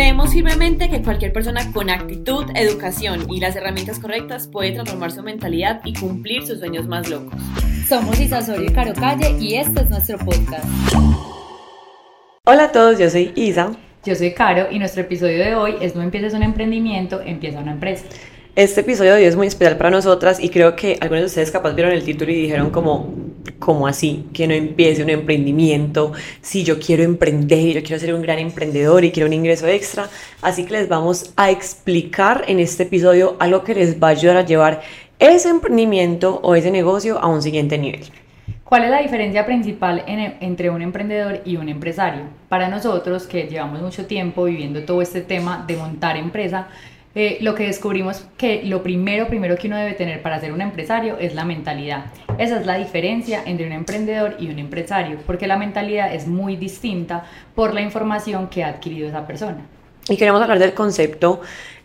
Creemos firmemente que cualquier persona con actitud, educación y las herramientas correctas puede transformar su mentalidad y cumplir sus sueños más locos. Somos Isa y Caro Calle y este es nuestro podcast. Hola a todos, yo soy Isa. Yo soy Caro y nuestro episodio de hoy es No empieces un emprendimiento, empieza una empresa. Este episodio de hoy es muy especial para nosotras y creo que algunos de ustedes capaz vieron el título y dijeron como, ¿cómo así? Que no empiece un emprendimiento, si yo quiero emprender, yo quiero ser un gran emprendedor y quiero un ingreso extra. Así que les vamos a explicar en este episodio algo que les va a ayudar a llevar ese emprendimiento o ese negocio a un siguiente nivel. ¿Cuál es la diferencia principal entre un emprendedor y un empresario? Para nosotros que llevamos mucho tiempo viviendo todo este tema de montar empresa, eh, lo que descubrimos que lo primero, primero que uno debe tener para ser un empresario es la mentalidad. Esa es la diferencia entre un emprendedor y un empresario, porque la mentalidad es muy distinta por la información que ha adquirido esa persona. Y queremos hablar del concepto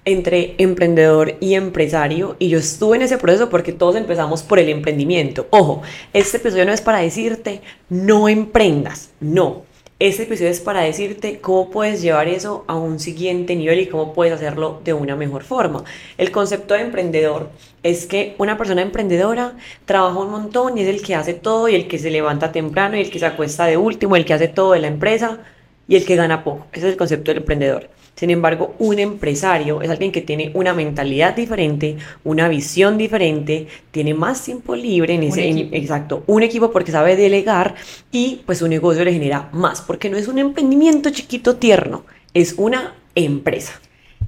entre emprendedor y empresario y yo estuve en ese proceso porque todos empezamos por el emprendimiento. Ojo, este episodio no es para decirte no emprendas, no. Este episodio es para decirte cómo puedes llevar eso a un siguiente nivel y cómo puedes hacerlo de una mejor forma. El concepto de emprendedor es que una persona emprendedora trabaja un montón y es el que hace todo y el que se levanta temprano y el que se acuesta de último, el que hace todo de la empresa y el que gana poco. Ese es el concepto del emprendedor. Sin embargo, un empresario es alguien que tiene una mentalidad diferente, una visión diferente, tiene más tiempo libre en ese, exacto, un equipo porque sabe delegar y pues su negocio le genera más, porque no es un emprendimiento chiquito tierno, es una empresa.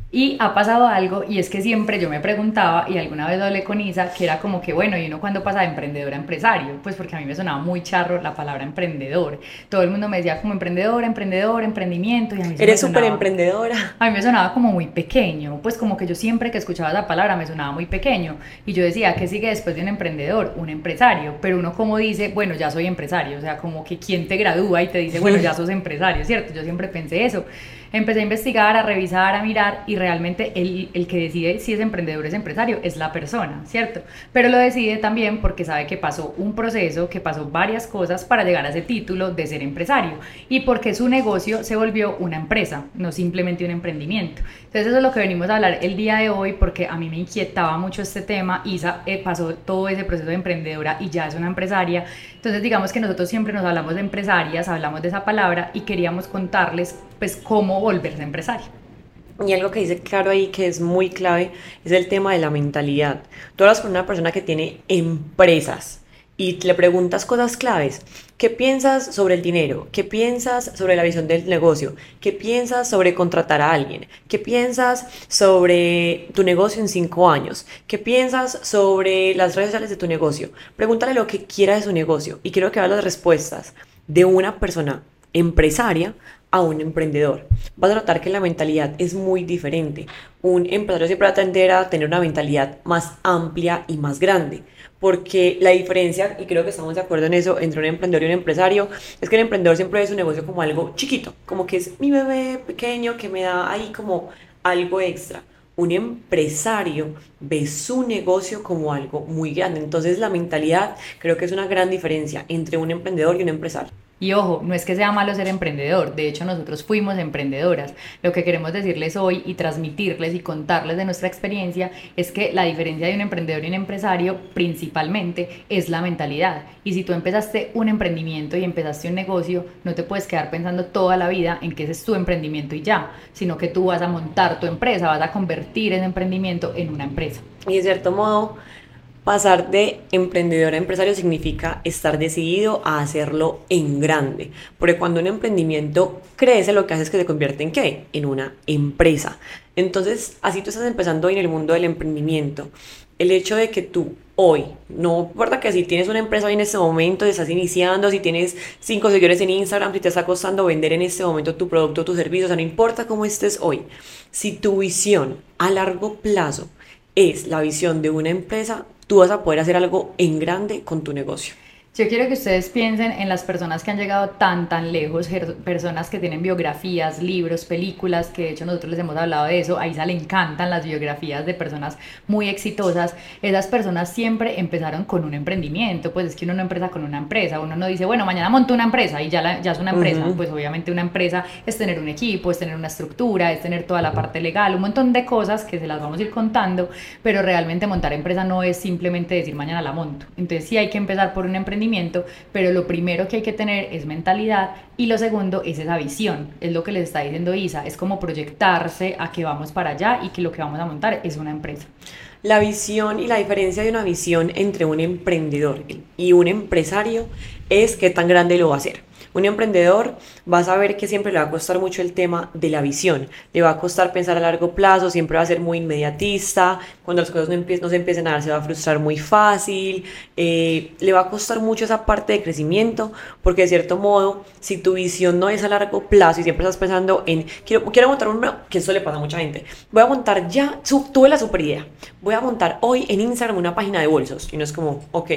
Y ha pasado algo, y es que siempre yo me preguntaba, y alguna vez hablé con Isa, que era como que, bueno, ¿y uno cuando pasa de emprendedor a empresario? Pues porque a mí me sonaba muy charro la palabra emprendedor. Todo el mundo me decía como emprendedor, emprendedor, emprendimiento. Y a mí Eres súper emprendedora. A mí me sonaba como muy pequeño, pues como que yo siempre que escuchaba esa palabra me sonaba muy pequeño. Y yo decía, ¿qué sigue después de un emprendedor? Un empresario. Pero uno como dice, bueno, ya soy empresario. O sea, como que quién te gradúa y te dice, bueno, ya sos empresario, ¿cierto? Yo siempre pensé eso empecé a investigar, a revisar, a mirar y realmente el, el, que decide si es emprendedor o es empresario es la persona, ¿cierto? Pero lo decide también porque sabe que pasó un proceso, que pasó varias cosas para llegar a ese título de ser empresario y porque su negocio se volvió una empresa, no simplemente un emprendimiento. Entonces eso es lo que venimos a hablar el día de hoy porque a mí me inquietaba mucho este tema. Isa eh, pasó todo ese proceso de emprendedora y ya es una empresaria. Entonces digamos que nosotros siempre nos hablamos de empresarias, hablamos de esa palabra y queríamos contarles pues cómo volverse empresario. Y algo que dice claro ahí que es muy clave es el tema de la mentalidad. Tú hablas con una persona que tiene empresas y le preguntas cosas claves. ¿Qué piensas sobre el dinero? ¿Qué piensas sobre la visión del negocio? ¿Qué piensas sobre contratar a alguien? ¿Qué piensas sobre tu negocio en cinco años? ¿Qué piensas sobre las redes sociales de tu negocio? Pregúntale lo que quiera de su negocio y quiero que veas las respuestas de una persona empresaria a un emprendedor. Vas a notar que la mentalidad es muy diferente. Un empresario siempre va a tender a tener una mentalidad más amplia y más grande porque la diferencia, y creo que estamos de acuerdo en eso, entre un emprendedor y un empresario, es que el emprendedor siempre ve su negocio como algo chiquito, como que es mi bebé pequeño que me da ahí como algo extra. Un empresario ve su negocio como algo muy grande. Entonces la mentalidad creo que es una gran diferencia entre un emprendedor y un empresario. Y ojo, no es que sea malo ser emprendedor, de hecho nosotros fuimos emprendedoras. Lo que queremos decirles hoy y transmitirles y contarles de nuestra experiencia es que la diferencia de un emprendedor y un empresario principalmente es la mentalidad. Y si tú empezaste un emprendimiento y empezaste un negocio, no te puedes quedar pensando toda la vida en que ese es tu emprendimiento y ya, sino que tú vas a montar tu empresa, vas a convertir ese emprendimiento en una empresa. Y de cierto modo, Pasar de emprendedor a empresario significa estar decidido a hacerlo en grande, porque cuando un emprendimiento crece lo que hace es que se convierte en qué? En una empresa. Entonces, así tú estás empezando en el mundo del emprendimiento. El hecho de que tú hoy, no importa que si tienes una empresa hoy en este momento, te estás iniciando, si tienes cinco seguidores en Instagram, si te está costando vender en este momento tu producto o tu servicio, o sea, no importa cómo estés hoy, si tu visión a largo plazo es la visión de una empresa, tú vas a poder hacer algo en grande con tu negocio. Yo quiero que ustedes piensen en las personas que han llegado tan, tan lejos, personas que tienen biografías, libros, películas, que de hecho nosotros les hemos hablado de eso, a Isa le encantan las biografías de personas muy exitosas. Esas personas siempre empezaron con un emprendimiento, pues es que uno no empieza con una empresa, uno no dice, bueno, mañana monto una empresa y ya, ya es una empresa, pues obviamente una empresa es tener un equipo, es tener una estructura, es tener toda la parte legal, un montón de cosas que se las vamos a ir contando, pero realmente montar empresa no es simplemente decir mañana la monto. Entonces sí hay que empezar por un emprendimiento pero lo primero que hay que tener es mentalidad y lo segundo es esa visión, es lo que les está diciendo Isa, es como proyectarse a que vamos para allá y que lo que vamos a montar es una empresa. La visión y la diferencia de una visión entre un emprendedor y un empresario es qué tan grande lo va a hacer. Un emprendedor va a saber que siempre le va a costar mucho el tema de la visión, le va a costar pensar a largo plazo, siempre va a ser muy inmediatista, cuando las cosas no, se empiecen a dar se va a frustrar muy fácil, eh, le va a costar mucho esa parte de crecimiento, porque de cierto modo, si tu visión no es a largo plazo y siempre estás pensando en, quiero, quiero montar un, que eso le pasa a mucha gente, voy a montar ya, tuve la super idea, voy a montar hoy en Instagram una página de bolsos, y no es como, ok,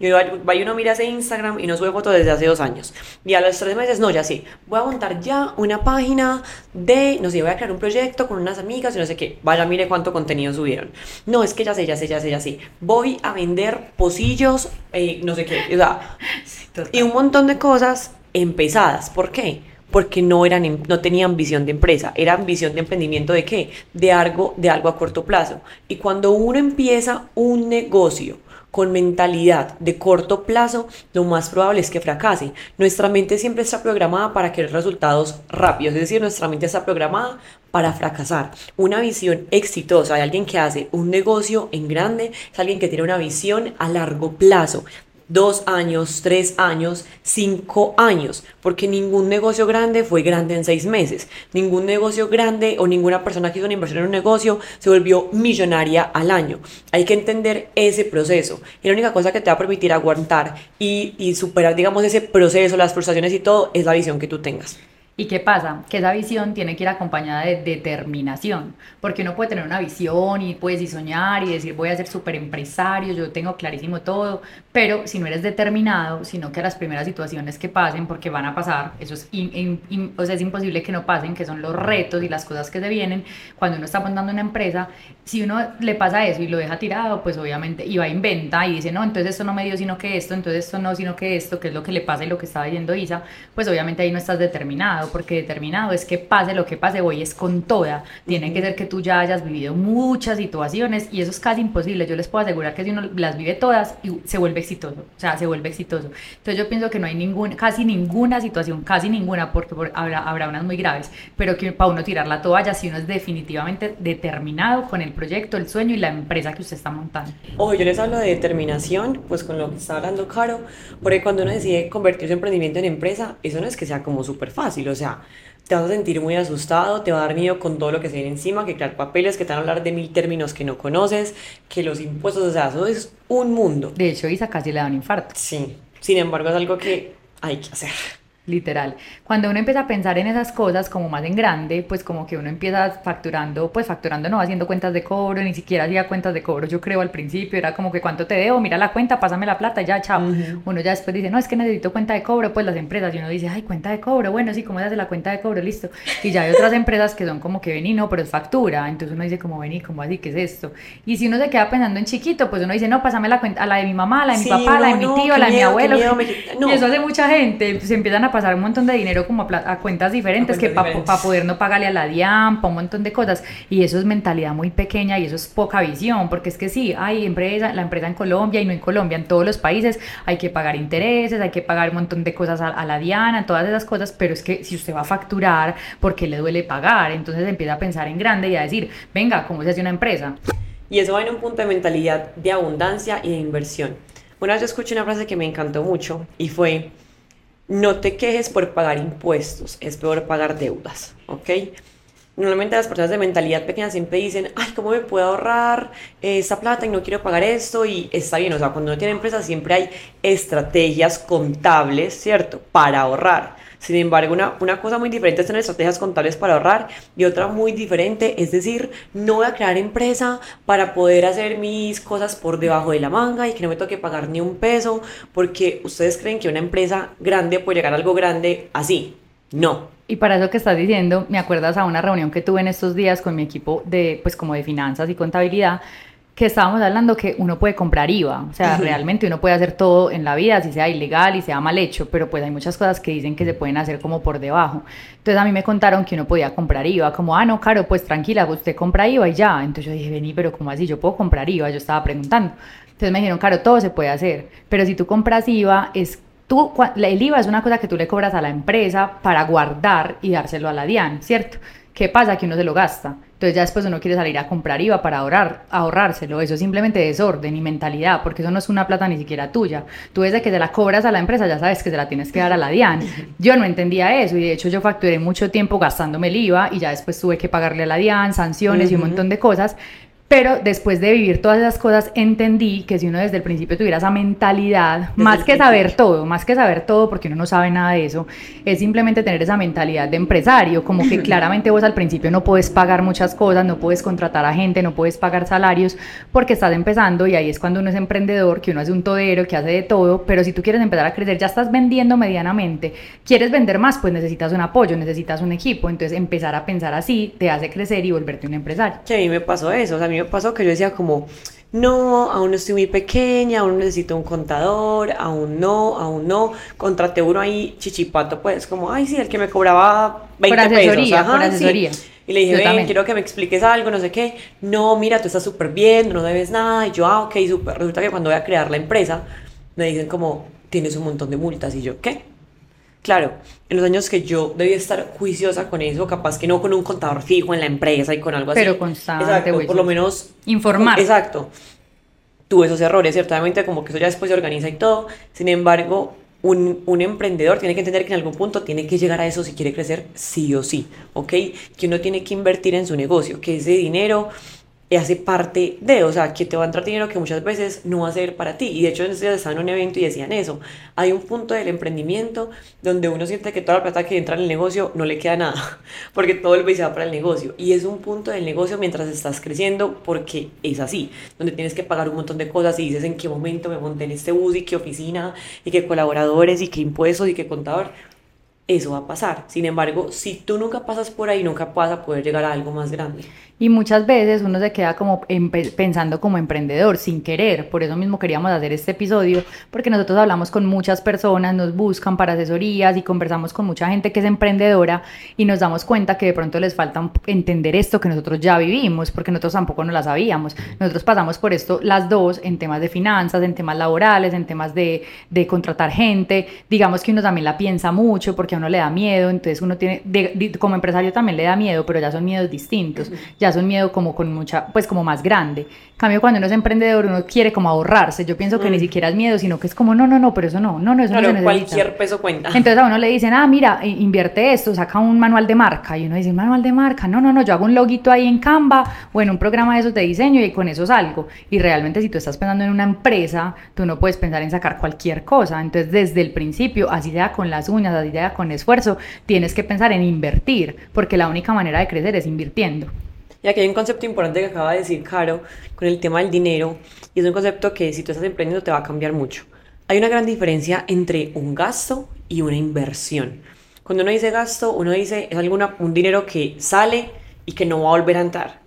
y uno mira ese Instagram y no sube fotos desde hace dos años, y a los tres meses, no, ya sí, voy a montar ya una página de, no sé, voy a crear un proyecto con unas amigas y no sé qué, vaya, mire cuánto contenido subieron. No, es que ya sé, ya sé, ya sé, ya sé. Voy a vender pocillos, eh, no sé qué, o sea, y un montón de cosas empezadas. ¿Por qué? Porque no, eran, no tenían visión de empresa, eran visión de emprendimiento de qué? De algo, de algo a corto plazo. Y cuando uno empieza un negocio, con mentalidad de corto plazo, lo más probable es que fracase. Nuestra mente siempre está programada para querer resultados rápidos, es decir, nuestra mente está programada para fracasar. Una visión exitosa de alguien que hace un negocio en grande es alguien que tiene una visión a largo plazo dos años, tres años, cinco años, porque ningún negocio grande fue grande en seis meses. Ningún negocio grande o ninguna persona que hizo una inversión en un negocio se volvió millonaria al año. Hay que entender ese proceso. Y la única cosa que te va a permitir aguantar y, y superar, digamos, ese proceso, las frustraciones y todo, es la visión que tú tengas. ¿Y qué pasa? Que esa visión tiene que ir acompañada de determinación, porque uno puede tener una visión y puedes y soñar y decir voy a ser súper empresario, yo tengo clarísimo todo, pero si no eres determinado, sino que a las primeras situaciones que pasen, porque van a pasar, eso es, imposible que no pasen, que son los retos y las cosas que se vienen, cuando uno está montando una empresa, si uno le pasa eso y lo deja tirado, pues obviamente, y va a inventa y dice, no, entonces esto no me dio sino que esto, entonces esto no, sino que esto, que es lo que le pasa y lo que estaba diciendo Isa, pues obviamente ahí no estás determinado porque determinado es que pase lo que pase, voy es con toda. Tiene que ser que tú ya hayas vivido muchas situaciones y eso es casi imposible. Yo les puedo asegurar que si uno las vive todas, se vuelve exitoso, o sea, se vuelve exitoso. Entonces yo pienso que no hay ningún, casi ninguna situación, casi ninguna, porque habrá, habrá unas muy graves, pero que para uno tirar la toalla, si uno es definitivamente determinado con el proyecto, el sueño y la empresa que usted está montando. Ojo, yo les hablo de determinación, pues con lo que está hablando Caro, porque cuando uno decide convertir su emprendimiento en empresa, eso no es que sea como súper fácil, o sea, te vas a sentir muy asustado, te va a dar miedo con todo lo que se viene encima, que crear papeles, que te van a hablar de mil términos que no conoces, que los impuestos, o sea, eso es un mundo. De hecho, Isa casi le da un infarto. Sí, sin embargo es algo que hay que hacer literal. Cuando uno empieza a pensar en esas cosas como más en grande, pues como que uno empieza facturando, pues facturando no haciendo cuentas de cobro, ni siquiera hacía cuentas de cobro, yo creo al principio, era como que cuánto te debo, mira la cuenta, pásame la plata, ya, chao. Uno ya después dice, no, es que necesito cuenta de cobro, pues las empresas, y uno dice, ay, cuenta de cobro, bueno, sí, ¿cómo se hace la cuenta de cobro? Listo. Y ya hay otras empresas que son como que vení, no, pero es factura, entonces uno dice, como vení, como así, ¿qué es esto? Y si uno se queda pensando en chiquito, pues uno dice, no, pásame la cuenta, a la de mi mamá, la de mi papá, la de mi tío, la de mi abuelo. Y eso hace mucha gente, se empiezan a pasar un montón de dinero como a, cuentas diferentes que para poder no pagarle a la DIAN, para un montón de cosas. Y eso es mentalidad muy pequeña y eso es poca visión, porque es que sí, hay empresa, la empresa en Colombia y no en Colombia, en todos los países hay que pagar intereses, hay que pagar un montón de cosas a, la DIAN, todas esas cosas, pero es que si usted va a facturar, ¿por qué le duele pagar? Entonces empieza a pensar en grande y a decir, venga, ¿cómo se hace una empresa? Y eso va en un punto de mentalidad de abundancia y de inversión. Una vez yo escuché una frase que me encantó mucho y fue, no te quejes por pagar impuestos, es peor pagar deudas, ¿ok? Normalmente las personas de mentalidad pequeña siempre dicen, ay, ¿cómo me puedo ahorrar esta plata y no quiero pagar esto? Y está bien, o sea, cuando uno tiene empresa siempre hay estrategias contables, ¿cierto? Para ahorrar. Sin embargo, una, una cosa muy diferente es tener estrategias contables para ahorrar y otra muy diferente es decir, no voy a crear empresa para poder hacer mis cosas por debajo de la manga y que no me toque pagar ni un peso porque ustedes creen que una empresa grande puede llegar a algo grande así. No, y para eso que estás diciendo, me acuerdas a una reunión que tuve en estos días con mi equipo de, pues como de finanzas y contabilidad, que estábamos hablando que uno puede comprar IVA, o sea, realmente uno puede hacer todo en la vida, si sea ilegal y sea mal hecho, pero pues hay muchas cosas que dicen que se pueden hacer como por debajo. Entonces a mí me contaron que uno podía comprar IVA, como, ah, no, caro, pues tranquila, usted compra IVA y ya. Entonces yo dije, vení, pero ¿cómo así? Yo puedo comprar IVA, yo estaba preguntando. Entonces me dijeron, caro, todo se puede hacer, pero si tú compras IVA es Tú, el IVA es una cosa que tú le cobras a la empresa para guardar y dárselo a la DIAN, ¿cierto? ¿Qué pasa? Que uno se lo gasta. Entonces ya después uno quiere salir a comprar IVA para ahorrar, ahorrárselo. Eso es simplemente desorden y mentalidad, porque eso no es una plata ni siquiera tuya. Tú desde que te la cobras a la empresa ya sabes que se la tienes que dar a la DIAN. Yo no entendía eso y de hecho yo facturé mucho tiempo gastándome el IVA y ya después tuve que pagarle a la DIAN, sanciones y un montón de cosas. Pero después de vivir todas esas cosas, entendí que si uno desde el principio tuviera esa mentalidad, más que saber todo, más que saber todo, porque uno no sabe nada de eso, es simplemente tener esa mentalidad de empresario, como que claramente vos al principio no puedes pagar muchas cosas, no puedes contratar a gente, no puedes pagar salarios, porque estás empezando y ahí es cuando uno es emprendedor, que uno hace un todero, que hace de todo, pero si tú quieres empezar a crecer, ya estás vendiendo medianamente, quieres vender más, pues necesitas un apoyo, necesitas un equipo, entonces empezar a pensar así te hace crecer y volverte un empresario. Que a mí me pasó eso, o sea, a mí me pasó que yo decía como, no, aún no estoy muy pequeña, aún necesito un contador, aún no, aún no. Contraté uno ahí, chichipato, pues, como, ay, sí, el que me cobraba 20 por asesoría, pesos. por asesoría. Y le dije, ven, quiero que me expliques algo, no sé qué. No, mira, tú estás súper bien, no debes nada. Y yo, ah, ok, súper. Resulta que cuando voy a crear la empresa, me dicen como, tienes un montón de multas. Y yo, ¿qué? Claro, en los años que yo debía estar juiciosa con eso, capaz que no con un contador fijo en la empresa y con algo así. Pero constante. Exacto, por lo menos. Informar. Exacto. Tuve esos errores, ciertamente, como que eso ya después se organiza y todo. Sin embargo, un, un, emprendedor tiene que entender que en algún punto tiene que llegar a eso si quiere crecer sí o sí, ¿ok? Que uno tiene que invertir en su negocio, que ese dinero hace parte de, o sea, que te va a entrar dinero que muchas veces no va a ser para ti. Y de hecho, estaba en un evento y decían eso. Hay un punto del emprendimiento donde uno siente que toda la plata que entra en el negocio no le queda nada, porque todo el se va para el negocio. Y es un punto del negocio mientras estás creciendo, porque es así, donde tienes que pagar un montón de cosas y dices en qué momento me monté en este bus y qué oficina y qué colaboradores y qué impuestos y qué contador eso va a pasar. Sin embargo, si tú nunca pasas por ahí, nunca vas a poder llegar a algo más grande. Y muchas veces uno se queda como pensando como emprendedor, sin querer. Por eso mismo queríamos hacer este episodio, porque nosotros hablamos con muchas personas, nos buscan para asesorías y conversamos con mucha gente que es emprendedora y nos damos cuenta que de pronto les falta entender esto que nosotros ya vivimos, porque nosotros tampoco no la sabíamos. Nosotros pasamos por esto las dos en temas de finanzas, en temas laborales, en temas de, de contratar gente. Digamos que uno también la piensa mucho porque a uno le da miedo, entonces uno tiene, como empresario también le da miedo, pero ya son miedos distintos ya es un miedo como con mucha, pues como más grande. cambio, cuando uno es emprendedor, uno quiere como ahorrarse. Yo pienso que ni mm. siquiera es miedo, sino que es como, no, no, no, pero eso no, no, no, eso no se cualquier peso cuenta. Entonces a uno le dicen, ah, mira, invierte esto, saca un manual de marca. Y uno dice, manual de marca? No, no, no, yo hago un loguito ahí en Canva o en un programa de esos de diseño y con eso salgo. Y realmente si tú estás pensando en una empresa, tú no puedes pensar en sacar cualquier cosa. Entonces desde el principio, así sea con las uñas, así sea con esfuerzo, tienes que pensar en invertir, porque la única manera de crecer es invirtiendo. Y aquí hay un concepto importante que acaba de decir Caro con el tema del dinero, y es un concepto que si tú estás emprendiendo te va a cambiar mucho. Hay una gran diferencia entre un gasto y una inversión. Cuando uno dice gasto, uno dice es alguna, un dinero que sale y que no va a volver a entrar.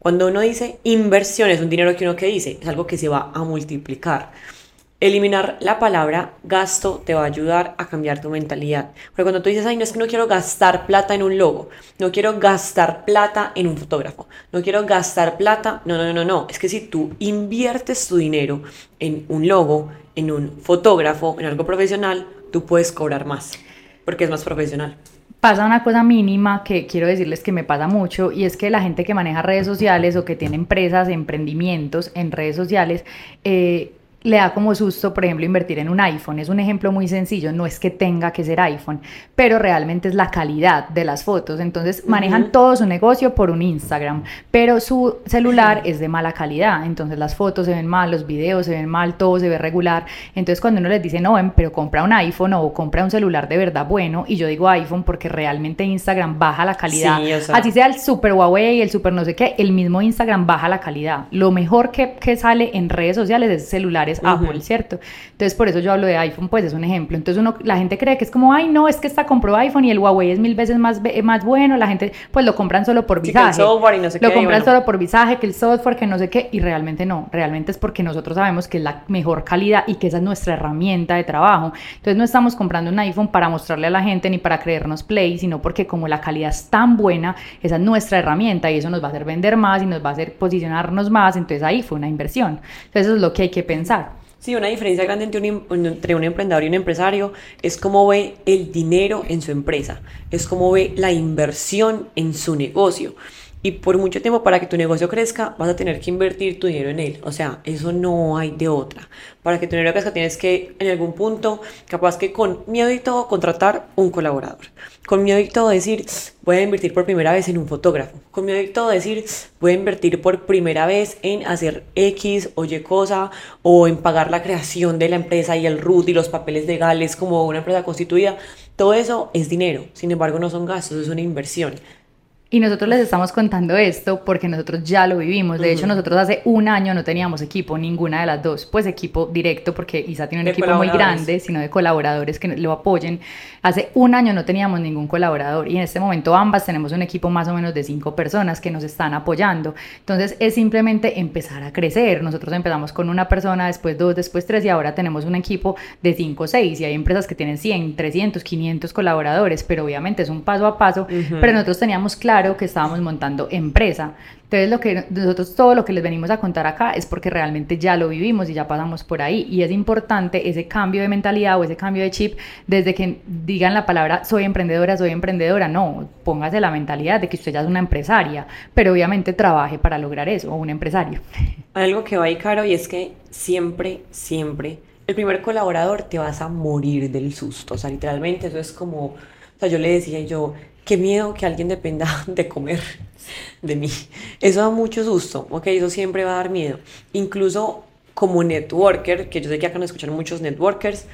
Cuando uno dice inversión, es un dinero que uno que dice, es algo que se va a multiplicar. Eliminar la palabra gasto te va a ayudar a cambiar tu mentalidad. Porque cuando tú dices, ay, no es que no quiero gastar plata en un logo, no quiero gastar plata en un fotógrafo, no quiero gastar plata, no, no, no, no, es que si tú inviertes tu dinero en un logo, en un fotógrafo, en algo profesional, tú puedes cobrar más, porque es más profesional pasa una cosa mínima que quiero decirles que me pasa mucho y es que la gente que maneja redes sociales o que tiene empresas, emprendimientos en redes sociales, eh, le da como susto, por ejemplo, invertir en un iPhone. Es un ejemplo muy sencillo, no es que tenga que ser iPhone, pero realmente es la calidad de las fotos. Entonces manejan todo su negocio por un Instagram, pero su celular es de mala calidad. Entonces las fotos se ven mal, los videos se ven mal, todo se ve regular. Entonces cuando uno les dice, no, pero compra un iPhone o compra un celular de verdad bueno, y yo digo iPhone porque realmente Instagram baja la calidad. Así sea el super Huawei, el super no sé qué, el mismo Instagram baja la calidad. Lo mejor que, que sale en redes sociales es celulares Apple, ¿cierto? Entonces, por eso yo hablo de iPhone, pues es un ejemplo. Entonces, uno, la gente cree que es como, ay, no, es que está compró iPhone y el Huawei es mil veces más, más bueno, la gente, pues lo compran solo por visaje. lo compran solo por visaje, que el software, que no sé qué, y realmente no, realmente es porque nosotros sabemos que es la mejor calidad y que esa es nuestra herramienta de trabajo. Entonces, no estamos comprando un iPhone para mostrarle a la gente ni para creernos play, sino porque como la calidad es tan buena, esa es nuestra herramienta y eso nos va a hacer vender más y nos va a hacer posicionarnos más, entonces ahí fue una inversión. Entonces, eso es lo que hay que pensar. Sí, una diferencia grande entre un, entre un emprendedor y un empresario es cómo ve el dinero en su empresa, es cómo ve la inversión en su negocio. Y por mucho tiempo para que tu negocio crezca vas a tener que invertir tu dinero en él. O sea, eso no hay de otra. Para que tu dinero crezca tienes que en algún punto, capaz que con miedo y todo, contratar un colaborador. Con miedo y todo decir, voy a invertir por primera vez en un fotógrafo. Con miedo y todo decir, voy a invertir por primera vez en hacer X o Y cosa o en pagar la creación de la empresa y el RUT y los papeles legales como una empresa constituida. Todo eso es dinero. Sin embargo, no son gastos, es una inversión. Y nosotros les estamos contando esto porque nosotros ya lo vivimos. De hecho, nosotros hace un año no teníamos equipo, ninguna de las dos. Pues equipo directo, porque Isa tiene un equipo muy grande, sino de colaboradores que lo apoyen. Hace un año no teníamos ningún colaborador y en este momento ambas tenemos un equipo más o menos de cinco personas que nos están apoyando. Entonces es simplemente empezar a crecer. Nosotros empezamos con una persona, después dos, después tres y ahora tenemos un equipo de cinco o seis. Y hay empresas que tienen 100, 300, 500 colaboradores, pero obviamente es un paso a paso. Pero nosotros teníamos claro que estábamos montando empresa. Entonces, lo que nosotros todo lo que les venimos a contar acá es porque realmente ya lo vivimos y ya pasamos por ahí. Y es importante ese cambio de mentalidad o ese cambio de chip desde que digan la palabra soy emprendedora, soy emprendedora. No, póngase la mentalidad de que usted ya es una empresaria, pero obviamente trabaje para lograr eso, o un empresario. Algo que va ahí caro y es que siempre, siempre, el primer colaborador te vas a morir del susto. O sea, literalmente eso es como, o sea, yo le decía yo, qué miedo que alguien dependa de comer de mí. Eso da mucho susto, ok, eso siempre va a dar miedo. Incluso como networker, que yo sé que acá nos escuchan muchos networkers,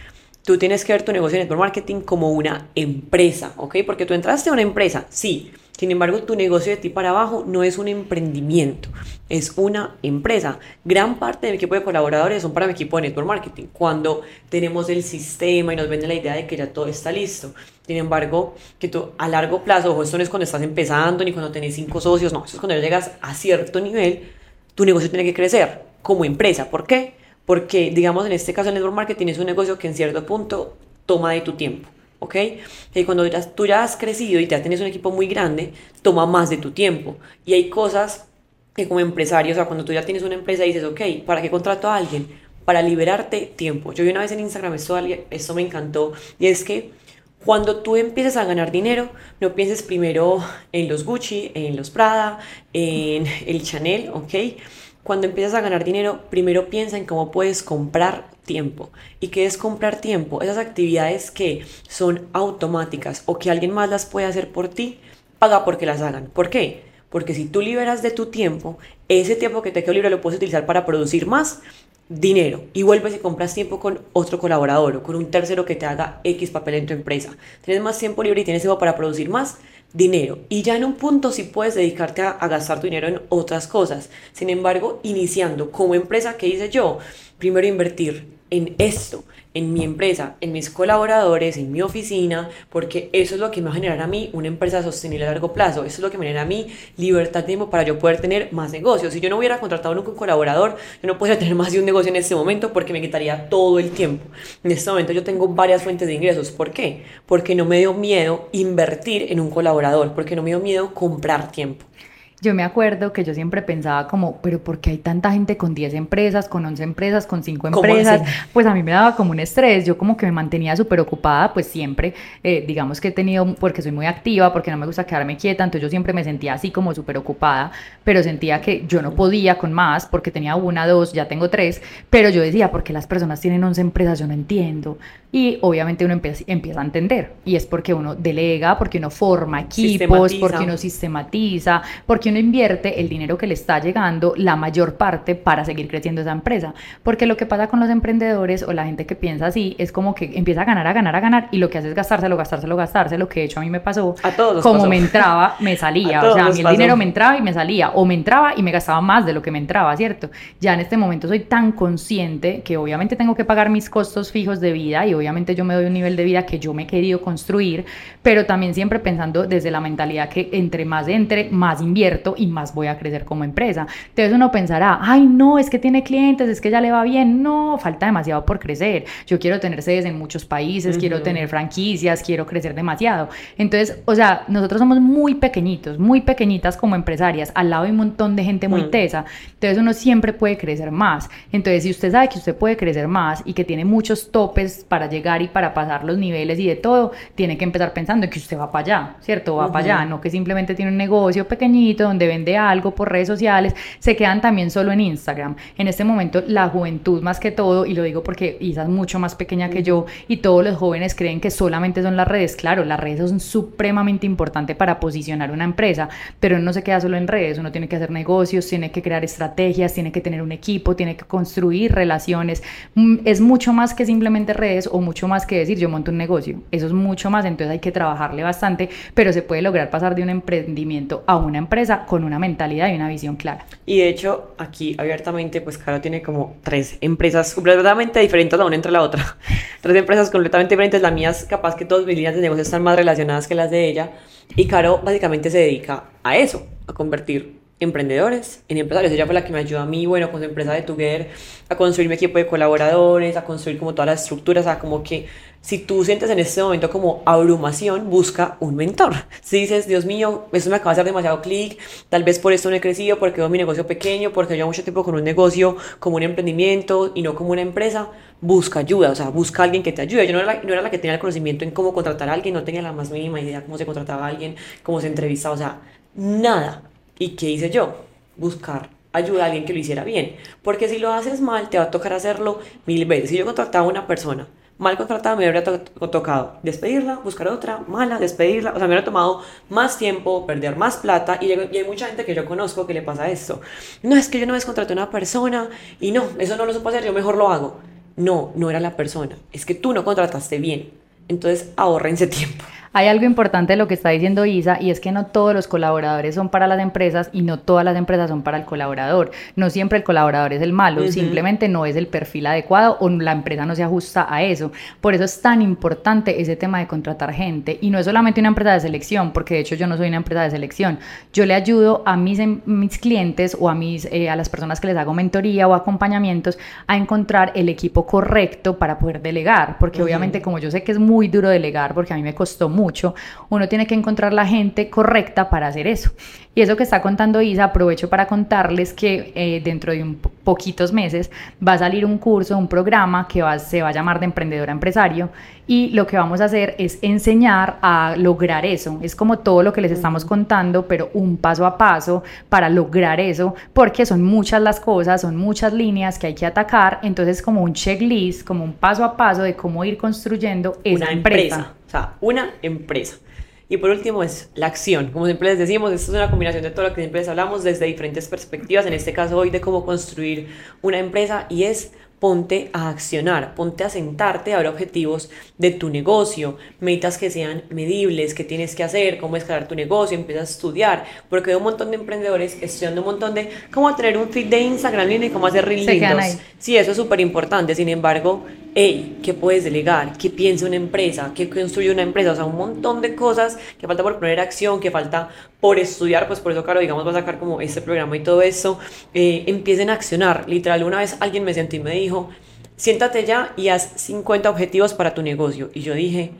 tú tienes que ver tu negocio de network marketing como una empresa, ok, porque tú entraste a una empresa, sí, sin embargo, tu negocio de ti para abajo no es un emprendimiento, es una empresa. Gran parte de mi equipo de colaboradores son para mi equipo de network marketing. Cuando tenemos el sistema y nos venden la idea de que ya todo está listo. Sin embargo, que a largo plazo, ojo, esto no es cuando estás empezando ni cuando tenés cinco socios, no, eso es cuando llegas a cierto nivel, tu negocio tiene que crecer como empresa. ¿Por qué? Porque, digamos, en este caso el network marketing es un negocio que en cierto punto toma de tu tiempo. ¿Ok? Y cuando ya, tú ya has crecido y ya tienes un equipo muy grande, toma más de tu tiempo. Y hay cosas que como empresario, o sea, cuando tú ya tienes una empresa y dices, ok, ¿para qué contrato a alguien? Para liberarte tiempo. Yo vi una vez en Instagram, esto, esto me encantó, y es que cuando tú empieces a ganar dinero, no pienses primero en los Gucci, en los Prada, en el Chanel, ¿ok? Cuando empiezas a ganar dinero, primero piensa en cómo puedes comprar tiempo. ¿Y qué es comprar tiempo? Esas actividades que son automáticas o que alguien más las puede hacer por ti, paga porque las hagan. ¿Por qué? Porque si tú liberas de tu tiempo, ese tiempo que te quedó libre lo puedes utilizar para producir más dinero y vuelves y compras tiempo con otro colaborador o con un tercero que te haga X papel en tu empresa. Tienes más tiempo libre y tienes tiempo para producir más dinero. Y ya en un punto sí puedes dedicarte a, a gastar tu dinero en otras cosas. Sin embargo, iniciando como empresa, ¿qué hice yo? Primero invertir en esto, en mi empresa, en mis colaboradores, en mi oficina, porque eso es lo que me va a generar a mí una empresa sostenible a largo plazo, eso es lo que me genera a mí libertad de tiempo para yo poder tener más negocios. Si yo no hubiera contratado nunca un colaborador, yo no podría tener más de un negocio en este momento porque me quitaría todo el tiempo. En este momento yo tengo varias fuentes de ingresos. ¿Por qué? Porque no me dio miedo invertir en un colaborador, porque no me dio miedo comprar tiempo. Yo me acuerdo que yo siempre pensaba como, pero ¿por qué hay tanta gente con 10 empresas, con 11 empresas, con 5 empresas? Pues a mí me daba como un estrés, yo como que me mantenía súper ocupada, pues siempre, eh, digamos que he tenido, porque soy muy activa, porque no me gusta quedarme quieta, entonces yo siempre me sentía así como súper ocupada, pero sentía que yo no podía con más, porque tenía una, dos, ya tengo tres, pero yo decía, ¿por qué las personas tienen 11 empresas? Yo no entiendo. Y obviamente uno empieza, empieza a entender, y es porque uno delega, porque uno forma equipos, porque uno sistematiza, porque uno invierte el dinero que le está llegando, la mayor parte, para seguir creciendo esa empresa. Porque lo que pasa con los emprendedores o la gente que piensa así es como que empieza a ganar, a ganar, a ganar, y lo que hace es gastárselo, gastárselo, gastárselo, que de hecho a mí me pasó. A todos. Como me entraba, me salía. o sea, a mí el dinero me entraba y me salía, o me entraba y me gastaba más de lo que me entraba, ¿cierto? Ya en este momento soy tan consciente que obviamente tengo que pagar mis costos fijos de vida y obviamente yo me doy un nivel de vida que yo me he querido construir, pero también siempre pensando desde la mentalidad que entre más entre, más invierto y más voy a crecer como empresa. Entonces uno pensará, ay no, es que tiene clientes, es que ya le va bien. No, falta demasiado por crecer. Yo quiero tener sedes en muchos países, quiero tener franquicias, quiero crecer demasiado. Entonces, o sea, nosotros somos muy pequeñitos, muy pequeñitas como empresarias, al lado hay un montón de gente muy mm. tesa. Entonces uno siempre puede crecer más. Entonces, si usted sabe que usted puede crecer más y que tiene muchos topes para llegar y para pasar los niveles y de todo, tiene que empezar pensando en que usted va para allá, ¿cierto? Va para allá, no que simplemente tiene un negocio pequeñito donde vende algo por redes sociales, se quedan también solo en Instagram. En este momento la juventud más que todo, y lo digo porque Isa es mucho más pequeña que yo y todos los jóvenes creen que solamente son las redes, claro, las redes son supremamente importantes para posicionar una empresa, pero no se queda solo en redes, uno tiene que hacer negocios, tiene que crear estrategias, tiene que tener un equipo, tiene que construir relaciones, mm, es mucho más que simplemente redes o mucho más que decir yo monto un negocio, eso es mucho más, entonces hay que trabajarle bastante, pero se puede lograr pasar de un emprendimiento a una empresa con una mentalidad y una visión clara. Y de hecho, aquí abiertamente, pues Caro tiene como tres empresas completamente diferentes la una entre la otra. tres empresas completamente diferentes. Las mías, capaz que todas mis líneas de negocio están más relacionadas que las de ella. Y Caro básicamente se dedica a eso, a convertir emprendedores en empresarios. Ella fue la que me ayudó a mí, bueno, con su empresa de Together, a construir mi equipo de colaboradores, a construir como todas las estructuras, a como que si tú sientes en este momento como abrumación, busca un mentor. Si dices, Dios mío, eso me acaba de hacer demasiado clic, tal vez por esto no he crecido, porque veo mi negocio pequeño, porque llevo mucho tiempo con un negocio como un emprendimiento y no como una empresa, busca ayuda, o sea, busca a alguien que te ayude. Yo no era, la, no era la que tenía el conocimiento en cómo contratar a alguien, no tenía la más mínima idea cómo se contrataba a alguien, cómo se entrevistaba, o sea, nada. ¿Y qué hice yo? Buscar ayuda a alguien que lo hiciera bien. Porque si lo haces mal, te va a tocar hacerlo mil veces. Si yo contrataba a una persona mal contratada me habría tocado despedirla, buscar otra, mala, despedirla, o sea, me habría tomado más tiempo, perder más plata y, hay mucha gente que yo conozco que le pasa esto. No, es que yo no vez contraté a una persona y no, eso no lo supo hacer, yo mejor lo hago. No, no era la persona, es que tú no contrataste bien. Entonces, ahorrense tiempo. Hay algo importante de lo que está diciendo Isa y es que no todos los colaboradores son para las empresas y no todas las empresas son para el colaborador. No siempre el colaborador es el malo, simplemente no es el perfil adecuado o la empresa no se ajusta a eso. Por eso es tan importante ese tema de contratar gente y no es solamente una empresa de selección, porque de hecho yo no soy una empresa de selección. Yo le ayudo a mis, em, mis clientes o a, mis, eh, a las personas que les hago mentoría o acompañamientos a encontrar el equipo correcto para poder delegar, porque obviamente como yo sé que es muy duro delegar, porque a mí me costó mucho, mucho, uno tiene que encontrar la gente correcta para hacer eso. Y eso que está contando Isa, aprovecho para contarles que eh, dentro de un poquitos meses va a salir un curso, un programa que va, se va a llamar de emprendedor a empresario y lo que vamos a hacer es enseñar a lograr eso. Es como todo lo que les estamos contando, pero un paso a paso para lograr eso, porque son muchas las cosas, son muchas líneas que hay que atacar, entonces como un checklist, como un paso a paso de cómo ir construyendo esa Una empresa. O sea, una empresa. Y por último es la acción. Como siempre les decimos, esto es una combinación de todo lo que siempre les hablamos desde diferentes perspectivas, en este caso hoy de cómo construir una empresa y es ponte a accionar, ponte a sentarte a ver objetivos de tu negocio, metas que sean medibles, qué tienes que hacer, cómo escalar tu negocio, empieza a estudiar, porque hay un montón de emprendedores estudiando un montón de cómo tener un feed de Instagram lindo y cómo hacer reels lindos. Sí, eso es súper importante, sin embargo, hey, ¿qué puedes delegar? ¿Qué piensa una empresa? ¿Qué construye una empresa? O sea, un montón de cosas que falta por poner acción, que falta por estudiar, pues por eso, claro, digamos, va a sacar como este programa y todo eso, eh, empiecen a accionar. Literal, una vez alguien me sentó y me dijo, siéntate ya y haz 50 objetivos para tu negocio. Y yo dije,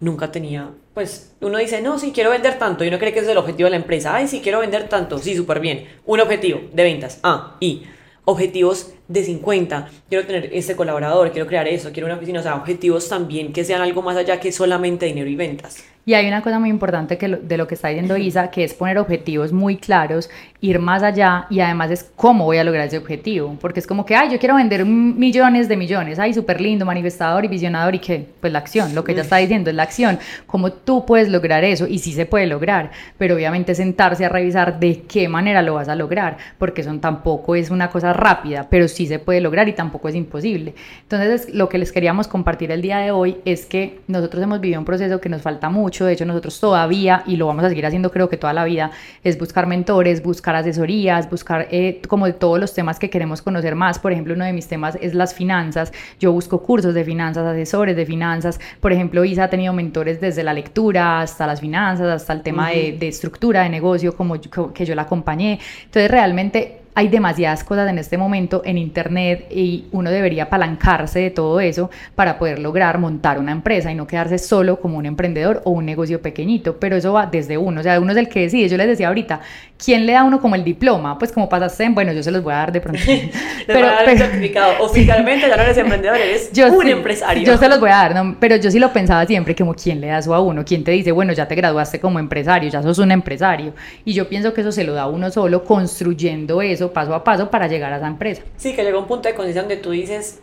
nunca tenía, pues uno dice, no, sí, quiero vender tanto, y uno cree que es el objetivo de la empresa, ay, sí, quiero vender tanto, sí, súper bien, un objetivo de ventas, ah, y. Objetivos de 50, quiero tener este colaborador, quiero crear eso, quiero una oficina, o sea, objetivos también que sean algo más allá que solamente dinero y ventas. Y hay una cosa muy importante que de lo que está diciendo Isa, que es poner objetivos muy claros, ir más allá y además es cómo voy a lograr ese objetivo. Porque es como que, ay, yo quiero vender millones de millones, ay, súper lindo, manifestador y visionador y qué, pues la acción, lo que ella está diciendo es la acción, cómo tú puedes lograr eso y sí se puede lograr, pero obviamente sentarse a revisar de qué manera lo vas a lograr, porque eso tampoco es una cosa rápida, pero sí se puede lograr y tampoco es imposible. Entonces, lo que les queríamos compartir el día de hoy es que nosotros hemos vivido un proceso que nos falta mucho, de hecho nosotros todavía, y lo vamos a seguir haciendo creo que toda la vida, es buscar mentores, buscar asesorías, buscar eh, como de todos los temas que queremos conocer más. Por ejemplo, uno de mis temas es las finanzas. Yo busco cursos de finanzas, asesores de finanzas. Por ejemplo, Isa ha tenido mentores desde la lectura hasta las finanzas, hasta el tema de, de, estructura de negocio, como que yo la acompañé. Entonces, realmente hay demasiadas cosas en este momento en Internet y uno debería apalancarse de todo eso para poder lograr montar una empresa y no quedarse solo como un emprendedor o un negocio pequeñito, pero eso va desde uno, o sea, uno es el que decide. Yo les decía ahorita, ¿quién le da a uno como el diploma? Pues como pasaste en, bueno, yo se los voy a dar de pronto. pero, voy a dar el certificado. Oficialmente ya no eres emprendedor, eres yo un empresario. Yo se los voy a dar, no, pero yo sí lo pensaba siempre, como quién le da eso a uno, quién te dice, bueno, ya te graduaste como empresario, ya sos un empresario. Y yo pienso que eso se lo da uno solo construyendo eso paso a paso para llegar a esa empresa. Sí, que llegó un punto de conciencia donde tú dices,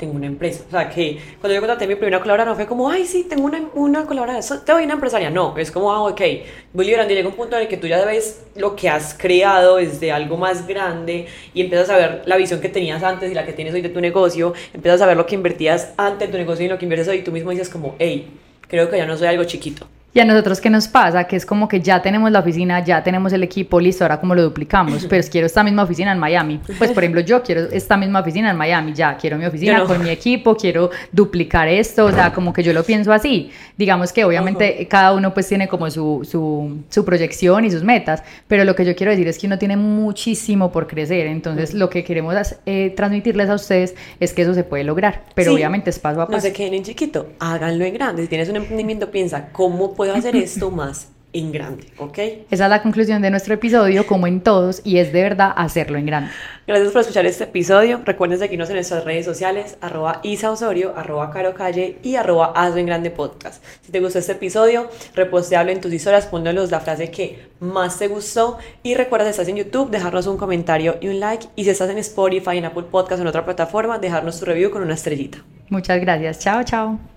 tengo una empresa. O sea, que cuando yo contraté mi primera colaboradora no fue como, ay, sí, tengo una, una colaboradora, te doy una empresaria. No, es como, ah, ok, voy liberando y llega un punto en el que tú ya ves lo que has creado desde algo más grande y empiezas a ver la visión que tenías antes y la que tienes hoy de tu negocio, empiezas a ver lo que invertías antes en tu negocio y lo que inviertes hoy y tú mismo dices como, hey, creo que ya no soy algo chiquito. Y a nosotros, ¿qué nos pasa? Que es como que ya tenemos la oficina, ya tenemos el equipo, listo, ahora como lo duplicamos, pero quiero esta misma oficina en Miami. Pues, por ejemplo, yo quiero esta misma oficina en Miami, ya, quiero mi oficina con mi equipo, quiero duplicar esto, o sea, como que yo lo pienso así. Digamos que obviamente cada uno pues tiene como su, su, su, proyección y sus metas, pero lo que yo quiero decir es que uno tiene muchísimo por crecer, entonces lo que queremos eh, transmitirles a ustedes es que eso se puede lograr, pero obviamente es paso a paso. No se queden en chiquito, háganlo en grande. Si tienes un emprendimiento, piensa, ¿cómo puedo hacer esto más en grande, ¿ok? Esa es la conclusión de nuestro episodio, como en todos, y es de verdad hacerlo en grande. Gracias por escuchar este episodio. Recuerden seguirnos en nuestras redes sociales, arroba Isa Osorio, arroba Caro Calle y arroba Hazlo en Grande Podcast. Si te gustó este episodio, reposteable en tus historias, ponnos la frase que más te gustó y recuerda si estás en YouTube, dejarnos un comentario y un like y si estás en Spotify, en Apple Podcast o en otra plataforma, dejarnos tu review con una estrellita. Muchas gracias. Chao, chao.